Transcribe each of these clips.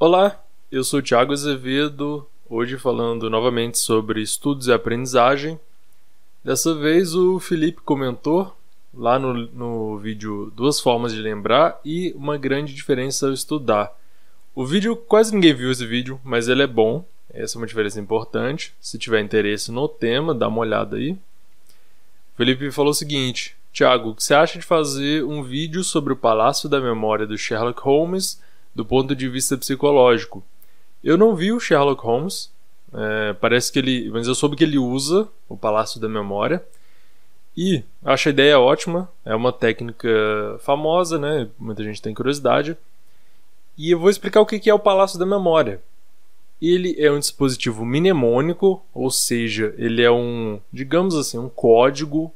Olá, eu sou Thiago Azevedo, hoje falando novamente sobre estudos e aprendizagem. Dessa vez o Felipe comentou lá no, no vídeo duas formas de lembrar e uma grande diferença ao estudar. O vídeo quase ninguém viu esse vídeo, mas ele é bom. Essa é uma diferença importante. Se tiver interesse no tema, dá uma olhada aí. O Felipe falou o seguinte: Tiago, o que você acha de fazer um vídeo sobre o Palácio da Memória do Sherlock Holmes do ponto de vista psicológico. Eu não vi o Sherlock Holmes, é, parece que ele. Mas eu soube que ele usa o Palácio da Memória. E acho a ideia ótima, é uma técnica famosa, né? Muita gente tem curiosidade. E eu vou explicar o que é o Palácio da Memória. Ele é um dispositivo mnemônico, ou seja, ele é um, digamos assim, um código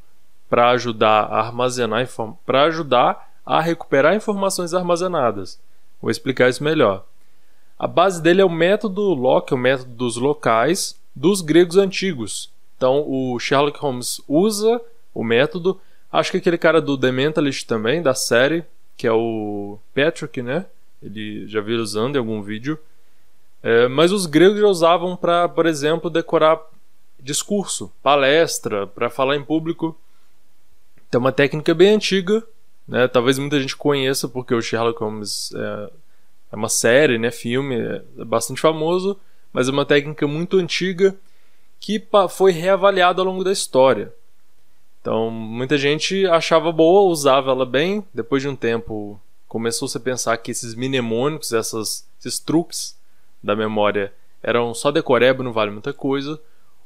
para ajudar a armazenar para ajudar a recuperar informações armazenadas. Vou explicar isso melhor. A base dele é o método Locke, o método dos locais dos gregos antigos. Então o Sherlock Holmes usa o método. Acho que aquele cara do The Mentalist também, da série, que é o Patrick, né? Ele já viu usando em algum vídeo. É, mas os gregos já usavam para, por exemplo, decorar discurso, palestra, para falar em público. Então, é uma técnica bem antiga né? Talvez muita gente conheça porque o Sherlock Holmes é, é uma série, né? filme, é, bastante famoso, mas é uma técnica muito antiga que foi reavaliada ao longo da história. Então, muita gente achava boa, usava ela bem, depois de um tempo começou-se a pensar que esses mnemônicos, essas, esses truques da memória eram só decoreba, não vale muita coisa.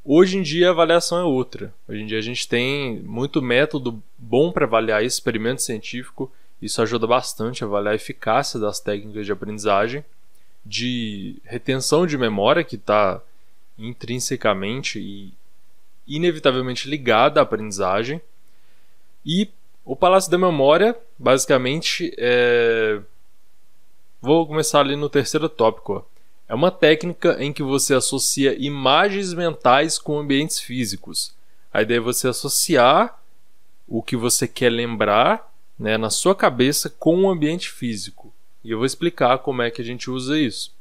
Hoje em dia a avaliação é outra. Hoje em dia a gente tem muito método bom para avaliar experimento científico. Isso ajuda bastante a avaliar a eficácia das técnicas de aprendizagem, de retenção de memória, que está intrinsecamente e inevitavelmente ligada à aprendizagem. E o Palácio da Memória, basicamente, é... vou começar ali no terceiro tópico. É uma técnica em que você associa imagens mentais com ambientes físicos. A ideia é você associar o que você quer lembrar né, na sua cabeça com o ambiente físico. E eu vou explicar como é que a gente usa isso.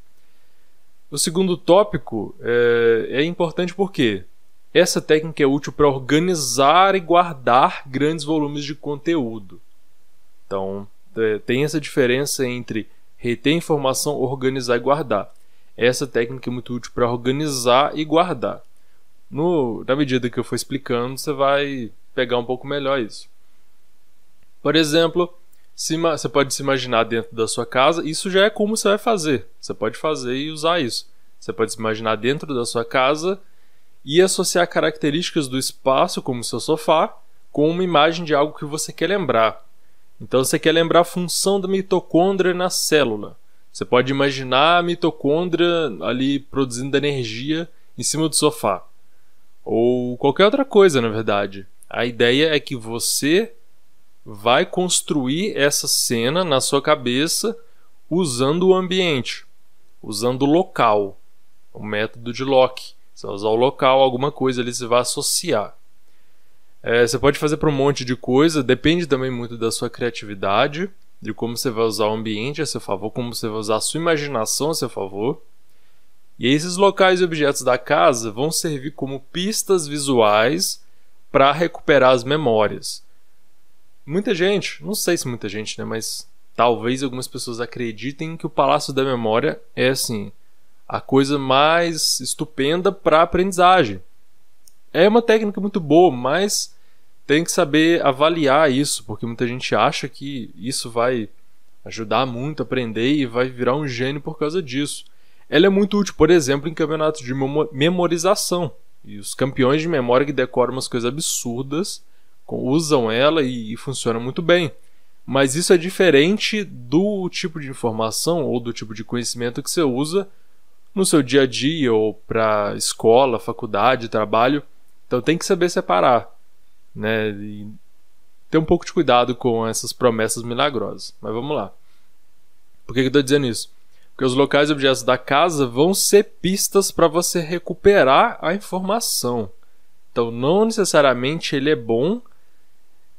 O segundo tópico é, é importante porque essa técnica é útil para organizar e guardar grandes volumes de conteúdo. Então, tem essa diferença entre reter informação, organizar e guardar. Essa técnica é muito útil para organizar e guardar. No, na medida que eu for explicando, você vai pegar um pouco melhor isso. Por exemplo, se, você pode se imaginar dentro da sua casa, isso já é como você vai fazer. Você pode fazer e usar isso. Você pode se imaginar dentro da sua casa e associar características do espaço, como seu sofá, com uma imagem de algo que você quer lembrar. Então você quer lembrar a função da mitocôndria na célula. Você pode imaginar a mitocôndria ali produzindo energia em cima do sofá. Ou qualquer outra coisa, na verdade. A ideia é que você vai construir essa cena na sua cabeça usando o ambiente, usando o local, o método de Locke. Você vai usar o local, alguma coisa ali você vai associar. É, você pode fazer para um monte de coisa, depende também muito da sua criatividade de como você vai usar o ambiente a seu favor, como você vai usar a sua imaginação a seu favor. E esses locais e objetos da casa vão servir como pistas visuais para recuperar as memórias. Muita gente, não sei se muita gente, né, mas talvez algumas pessoas acreditem que o Palácio da Memória é assim, a coisa mais estupenda para aprendizagem. É uma técnica muito boa, mas tem que saber avaliar isso, porque muita gente acha que isso vai ajudar muito a aprender e vai virar um gênio por causa disso. Ela é muito útil, por exemplo, em campeonatos de memorização. E os campeões de memória que decoram umas coisas absurdas usam ela e, e funciona muito bem. Mas isso é diferente do tipo de informação ou do tipo de conhecimento que você usa no seu dia a dia ou para escola, faculdade, trabalho. Então tem que saber separar né? E ter um pouco de cuidado com essas promessas milagrosas. Mas vamos lá. Por que, que eu estou dizendo isso? Porque os locais e objetos da casa vão ser pistas para você recuperar a informação. Então, não necessariamente ele é bom,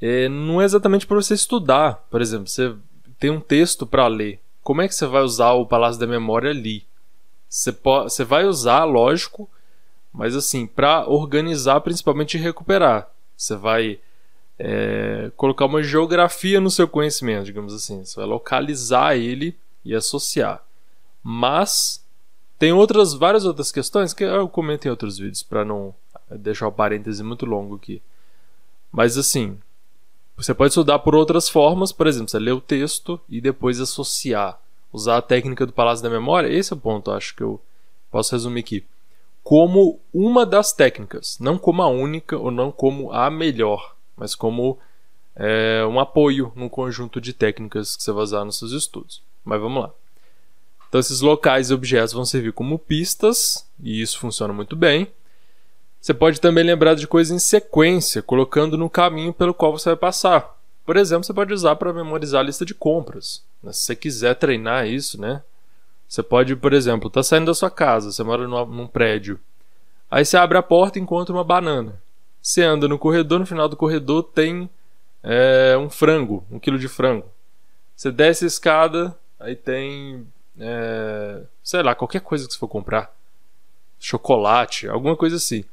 é, não é exatamente para você estudar. Por exemplo, você tem um texto para ler. como é que você vai usar o Palácio da Memória ali? Você, pode, você vai usar, lógico, mas assim, para organizar, principalmente recuperar. Você vai é, colocar uma geografia no seu conhecimento, digamos assim. Você vai localizar ele e associar. Mas tem outras várias outras questões que eu comento em outros vídeos para não deixar o parêntese muito longo aqui. Mas assim, você pode estudar por outras formas, por exemplo, você lê o texto e depois associar, usar a técnica do Palácio da Memória. Esse é o ponto, acho que eu posso resumir aqui. Como uma das técnicas, não como a única ou não como a melhor, mas como é, um apoio num conjunto de técnicas que você vai usar nos seus estudos. Mas vamos lá. Então, esses locais e objetos vão servir como pistas, e isso funciona muito bem. Você pode também lembrar de coisas em sequência, colocando no caminho pelo qual você vai passar. Por exemplo, você pode usar para memorizar a lista de compras. Né? Se você quiser treinar isso, né? Você pode, por exemplo, tá saindo da sua casa, você mora num prédio. Aí você abre a porta e encontra uma banana. Você anda no corredor, no final do corredor tem é, um frango, um quilo de frango. Você desce a escada, aí tem é, sei lá, qualquer coisa que você for comprar, chocolate, alguma coisa assim.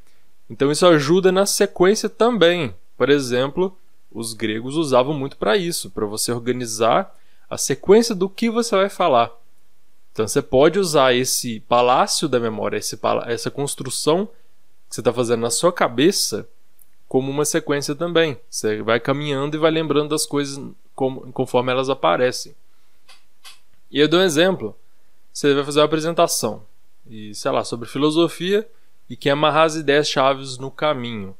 Então isso ajuda na sequência também. Por exemplo, os gregos usavam muito para isso, para você organizar a sequência do que você vai falar. Então você pode usar esse palácio da memória, essa construção que você está fazendo na sua cabeça como uma sequência também. Você vai caminhando e vai lembrando das coisas conforme elas aparecem. E eu dou um exemplo. Você vai fazer uma apresentação, e sei lá, sobre filosofia e quer amarrar as ideias chaves no caminho.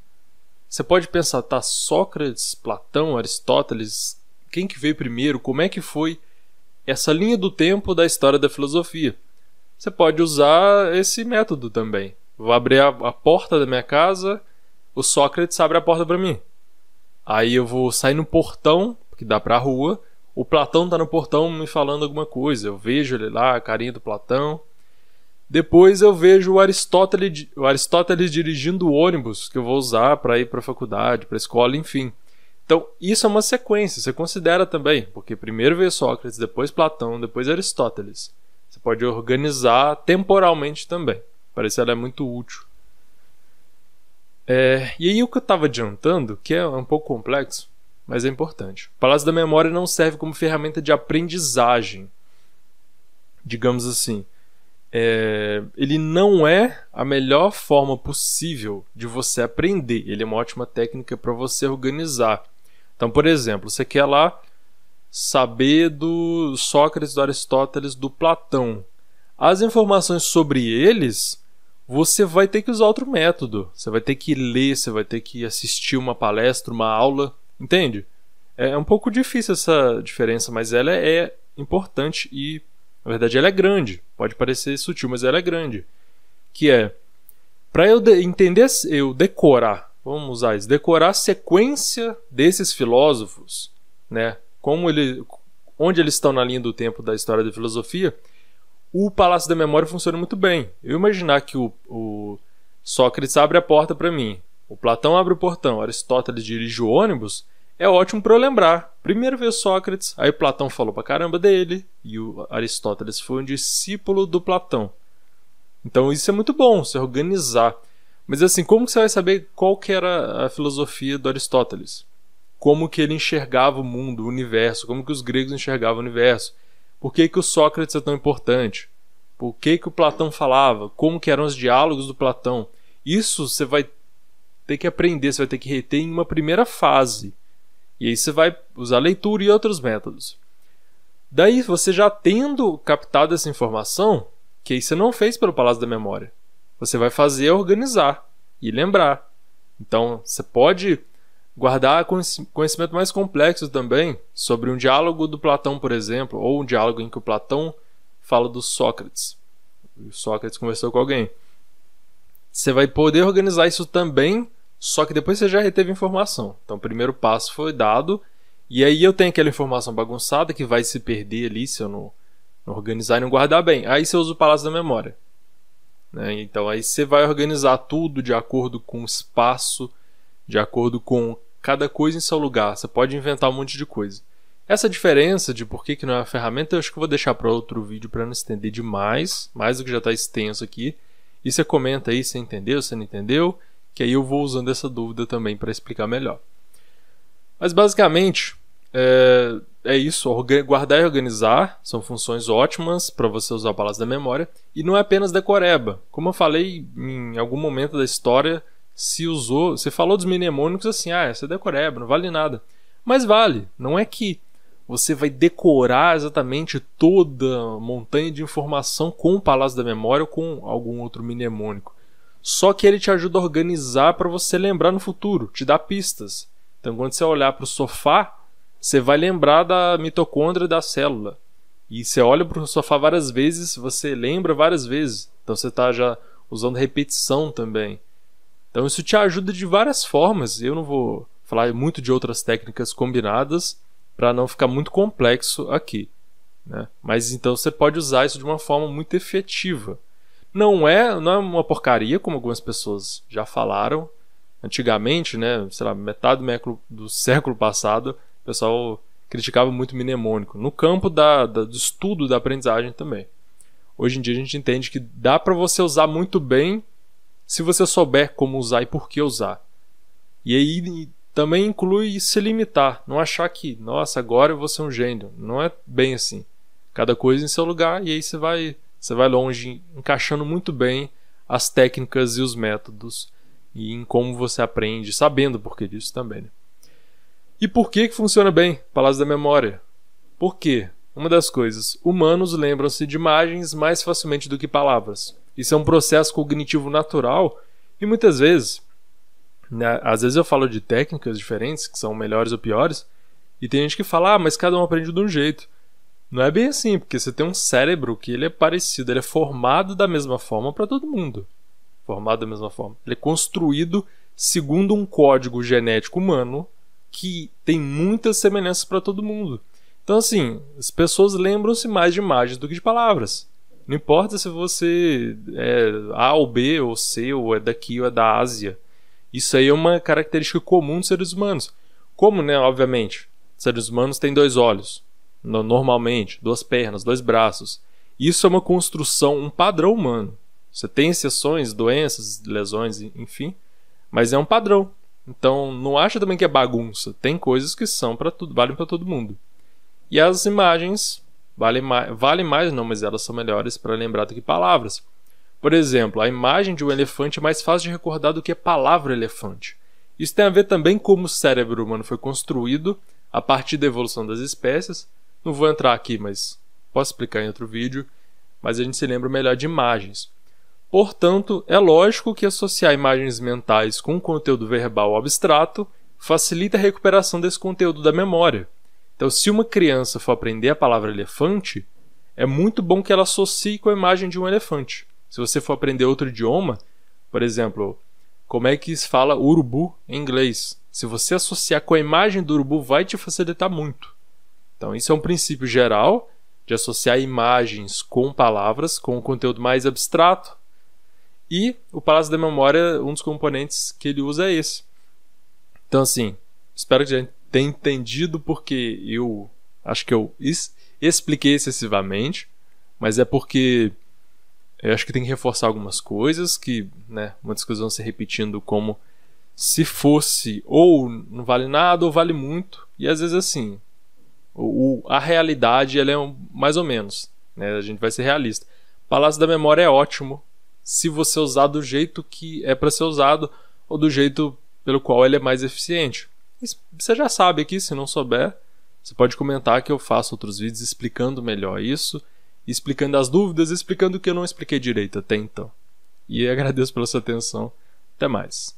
Você pode pensar, tá, Sócrates, Platão, Aristóteles, quem que veio primeiro, como é que foi essa linha do tempo da história da filosofia. Você pode usar esse método também. Vou abrir a, a porta da minha casa, o Sócrates abre a porta para mim. Aí eu vou sair no portão, que dá para a rua, o Platão tá no portão me falando alguma coisa. Eu vejo ele lá, a carinha do Platão. Depois eu vejo o Aristóteles, o Aristóteles dirigindo o ônibus que eu vou usar para ir para a faculdade, para a escola, enfim. Então, isso é uma sequência, você considera também, porque primeiro veio Sócrates, depois Platão, depois Aristóteles. Você pode organizar temporalmente também. Parece que ela é muito útil. É, e aí o que eu estava adiantando, que é um pouco complexo, mas é importante. O Palácio da Memória não serve como ferramenta de aprendizagem, digamos assim. É, ele não é a melhor forma possível de você aprender. Ele é uma ótima técnica para você organizar. Então, por exemplo, você quer lá saber do Sócrates, do Aristóteles, do Platão. As informações sobre eles, você vai ter que usar outro método. Você vai ter que ler, você vai ter que assistir uma palestra, uma aula Entende? É, é um pouco difícil essa diferença, mas ela é importante e, na verdade, ela é grande. Pode parecer sutil, mas ela é grande. Que é, para eu entender, eu decorar, vamos usar isso, decorar a sequência desses filósofos, né? Como ele, onde eles estão na linha do tempo da história da filosofia, o Palácio da Memória funciona muito bem. Eu imaginar que o, o Sócrates abre a porta para mim, o Platão abre o portão, Aristóteles dirige o ônibus, é ótimo para lembrar. Primeiro veio Sócrates, aí Platão falou pra caramba dele, e o Aristóteles foi um discípulo do Platão. Então isso é muito bom, se organizar. Mas assim, como você vai saber qual que era a filosofia do Aristóteles? Como que ele enxergava o mundo, o universo, como que os gregos enxergavam o universo? Por que, que o Sócrates é tão importante? Por que, que o Platão falava? Como que eram os diálogos do Platão? Isso você vai ter que aprender, você vai ter que reter em uma primeira fase. E aí você vai usar leitura e outros métodos. Daí, você já tendo captado essa informação, que aí você não fez pelo Palácio da Memória, você vai fazer organizar e lembrar. Então, você pode guardar conhecimento mais complexo também sobre um diálogo do Platão, por exemplo, ou um diálogo em que o Platão fala do Sócrates. O Sócrates conversou com alguém. Você vai poder organizar isso também só que depois você já reteve informação. Então o primeiro passo foi dado. E aí eu tenho aquela informação bagunçada que vai se perder ali se eu não, não organizar e não guardar bem. Aí você usa o palácio da memória. Né? Então aí você vai organizar tudo de acordo com o espaço, de acordo com cada coisa em seu lugar. Você pode inventar um monte de coisa. Essa diferença de por que, que não é uma ferramenta, eu acho que vou deixar para outro vídeo para não estender demais, mais do que já está extenso aqui. E você comenta aí se entendeu, se não entendeu, que aí eu vou usando essa dúvida também para explicar melhor. Mas basicamente é, é isso: guardar e organizar são funções ótimas para você usar palavras da memória. E não é apenas decoreba. Como eu falei em algum momento da história, se usou, você falou dos mnemônicos assim, ah, essa é decoreba, não vale nada. Mas vale, não é que você vai decorar exatamente toda montanha de informação com o Palácio da Memória ou com algum outro mnemônico. Só que ele te ajuda a organizar para você lembrar no futuro, te dá pistas. Então, quando você olhar para o sofá, você vai lembrar da mitocôndria da célula. E você olha para o sofá várias vezes, você lembra várias vezes. Então, você está já usando repetição também. Então, isso te ajuda de várias formas. Eu não vou falar muito de outras técnicas combinadas para não ficar muito complexo aqui. Né? Mas então você pode usar isso de uma forma muito efetiva. Não é, não é uma porcaria, como algumas pessoas já falaram. Antigamente, né, sei lá, metade do, do século passado, o pessoal criticava muito mnemônico. No campo da, da, do estudo da aprendizagem também. Hoje em dia a gente entende que dá para você usar muito bem se você souber como usar e por que usar. E aí também inclui se limitar, não achar que, nossa, agora eu vou ser um gênio. Não é bem assim. Cada coisa em seu lugar e aí você vai, você vai longe, encaixando muito bem as técnicas e os métodos e em como você aprende, sabendo por que disso também. Né? E por que, que funciona bem Palácio da Memória? Por quê? Uma das coisas, humanos lembram-se de imagens mais facilmente do que palavras. Isso é um processo cognitivo natural e muitas vezes né? Às vezes eu falo de técnicas diferentes, que são melhores ou piores, e tem gente que fala, ah, mas cada um aprende de um jeito. Não é bem assim, porque você tem um cérebro que ele é parecido, ele é formado da mesma forma para todo mundo. Formado da mesma forma. Ele é construído segundo um código genético humano que tem muitas semelhanças para todo mundo. Então, assim, as pessoas lembram-se mais de imagens do que de palavras. Não importa se você é A ou B ou C, ou é daqui ou é da Ásia. Isso aí é uma característica comum dos seres humanos. Como, né, obviamente, seres humanos têm dois olhos, normalmente, duas pernas, dois braços. Isso é uma construção, um padrão humano. Você tem exceções, doenças, lesões, enfim, mas é um padrão. Então, não acha também que é bagunça. Tem coisas que são para tudo, valem para todo mundo. E as imagens valem mais, valem mais não, mas elas são melhores para lembrar do que palavras. Por exemplo, a imagem de um elefante é mais fácil de recordar do que a palavra elefante. Isso tem a ver também como o cérebro humano foi construído a partir da evolução das espécies. Não vou entrar aqui, mas posso explicar em outro vídeo. Mas a gente se lembra melhor de imagens. Portanto, é lógico que associar imagens mentais com conteúdo verbal abstrato facilita a recuperação desse conteúdo da memória. Então, se uma criança for aprender a palavra elefante, é muito bom que ela associe com a imagem de um elefante. Se você for aprender outro idioma, por exemplo, como é que se fala urubu em inglês? Se você associar com a imagem do urubu, vai te facilitar muito. Então, isso é um princípio geral de associar imagens com palavras, com um conteúdo mais abstrato. E o Palácio da Memória, um dos componentes que ele usa é esse. Então, assim, espero que já tenha entendido porque eu acho que eu expliquei excessivamente, mas é porque eu acho que tem que reforçar algumas coisas, que né, muitas coisas vão se repetindo como se fosse ou não vale nada ou vale muito. E às vezes assim, o, a realidade ela é um, mais ou menos. Né? A gente vai ser realista. Palácio da Memória é ótimo se você usar do jeito que é para ser usado ou do jeito pelo qual ele é mais eficiente. Você já sabe aqui, se não souber, você pode comentar que eu faço outros vídeos explicando melhor isso explicando as dúvidas, explicando o que eu não expliquei direito até então. E agradeço pela sua atenção. Até mais.